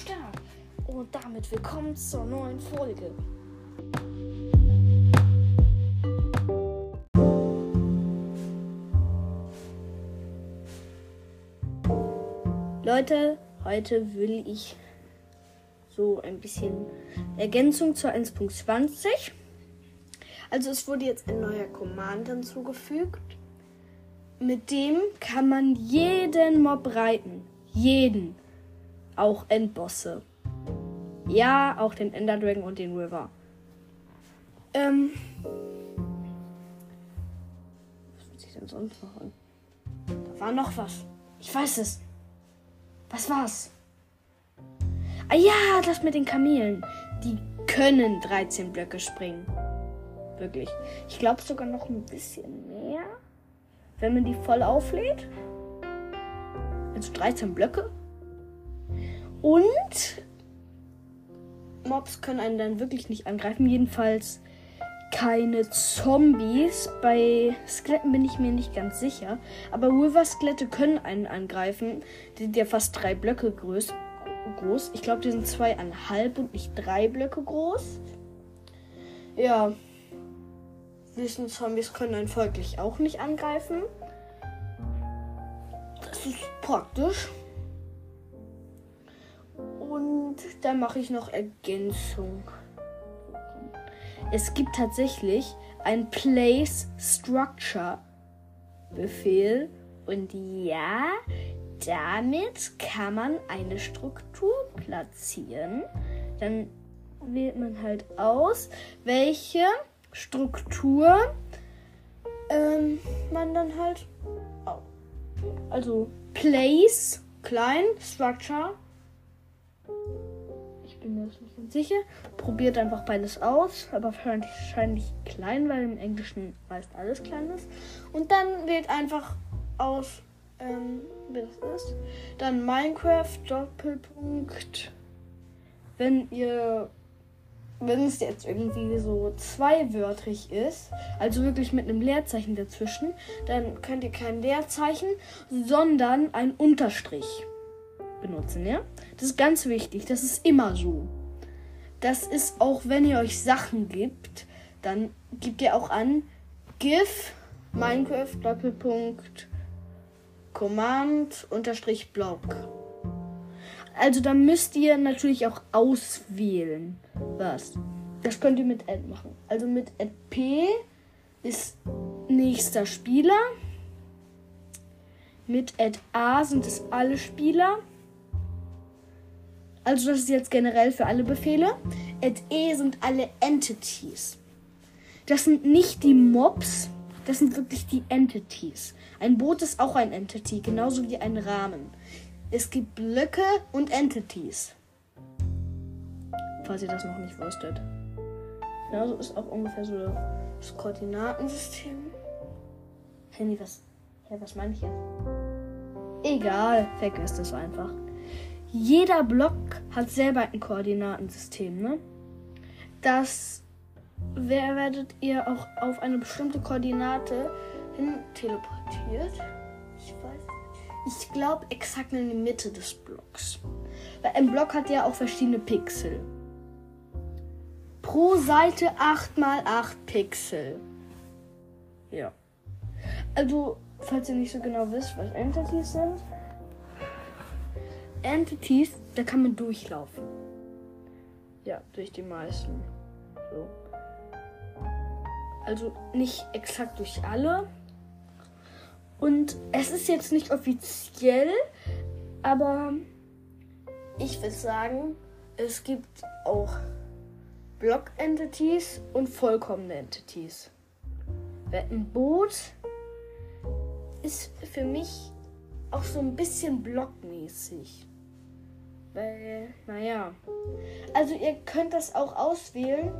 Start. Und damit willkommen zur neuen Folge. Leute, heute will ich so ein bisschen Ergänzung zur 1.20. Also es wurde jetzt ein neuer Command hinzugefügt. Mit dem kann man jeden Mob reiten. Jeden. Auch Endbosse. Ja, auch den Ender Dragon und den River. Ähm. Was muss ich denn sonst machen? Da war noch was. Ich weiß es. Was war's? Ah ja, das mit den Kamelen. Die können 13 Blöcke springen. Wirklich. Ich glaube sogar noch ein bisschen mehr. Wenn man die voll auflädt. Also 13 Blöcke. Und Mobs können einen dann wirklich nicht angreifen. Jedenfalls keine Zombies. Bei Skeletten bin ich mir nicht ganz sicher. Aber River-Skelette können einen angreifen. Die sind ja fast drei Blöcke groß. groß. Ich glaube, die sind zweieinhalb und nicht drei Blöcke groß. Ja. Wissenzombies können einen folglich auch nicht angreifen. Das ist praktisch. Und dann mache ich noch Ergänzung. Es gibt tatsächlich ein Place Structure Befehl. Und ja, damit kann man eine Struktur platzieren. Dann wählt man halt aus, welche Struktur ähm, man dann halt. Also Place, klein, Structure bin mir das nicht ganz sicher. Probiert einfach beides aus, aber wahrscheinlich klein, weil im Englischen meist alles klein ist. Und dann wählt einfach aus, ähm, wie das ist. Dann Minecraft Doppelpunkt. Wenn ihr, wenn es jetzt irgendwie so zweiwörtrig ist, also wirklich mit einem Leerzeichen dazwischen, dann könnt ihr kein Leerzeichen, sondern ein Unterstrich benutzen, ja? Das ist ganz wichtig. Das ist immer so. Das ist auch, wenn ihr euch Sachen gibt, dann gebt ihr auch an GIF Minecraft Doppelpunkt Command unterstrich Block. Also da müsst ihr natürlich auch auswählen. Was? Das könnt ihr mit Add machen. Also mit Add P ist nächster Spieler. Mit Add A sind es alle Spieler. Also das ist jetzt generell für alle Befehle. At E sind alle Entities. Das sind nicht die Mobs, das sind wirklich die Entities. Ein Boot ist auch ein Entity, genauso wie ein Rahmen. Es gibt Blöcke und Entities. Falls ihr das noch nicht wusstet. Genauso ist auch ungefähr so das Koordinatensystem. Handy, was? Hä, was meine ich jetzt? Egal, vergesst es einfach jeder Block hat selber ein Koordinatensystem, ne? Das werdet ihr auch auf eine bestimmte Koordinate hin teleportiert. Ich weiß. Ich glaube exakt in die Mitte des Blocks. Weil ein Block hat ja auch verschiedene Pixel. Pro Seite 8 mal 8 Pixel. Ja. Also, falls ihr nicht so genau wisst, was Entities sind, Entities, da kann man durchlaufen. Ja, durch die meisten. So. Also nicht exakt durch alle. Und es ist jetzt nicht offiziell, aber ich würde sagen, es gibt auch Block-Entities und vollkommene Entities. Ein Boot ist für mich auch so ein bisschen blockmäßig. Weil, naja. Also ihr könnt das auch auswählen.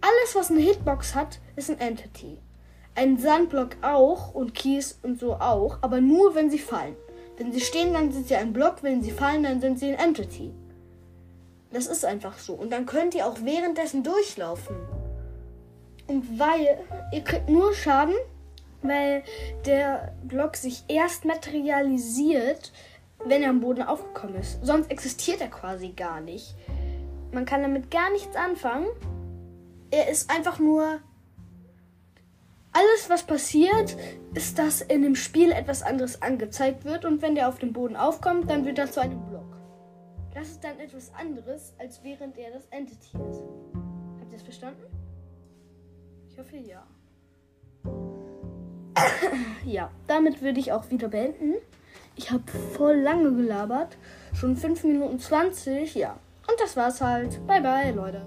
Alles, was eine Hitbox hat, ist ein Entity. Ein Sandblock auch und Kies und so auch, aber nur wenn sie fallen. Wenn sie stehen, dann sind sie ein Block, wenn sie fallen, dann sind sie ein Entity. Das ist einfach so. Und dann könnt ihr auch währenddessen durchlaufen. Und weil ihr kriegt nur Schaden, weil der Block sich erst materialisiert, wenn er am Boden aufgekommen ist. Sonst existiert er quasi gar nicht. Man kann damit gar nichts anfangen. Er ist einfach nur. Alles, was passiert, ist, dass in dem Spiel etwas anderes angezeigt wird und wenn der auf dem Boden aufkommt, dann wird er zu einem Block. Das ist dann etwas anderes, als während er das Entity ist. Habt ihr es verstanden? Ich hoffe ja. ja, damit würde ich auch wieder beenden. Ich habe voll lange gelabert. Schon 5 Minuten 20, ja. Und das war's halt. Bye bye, Leute.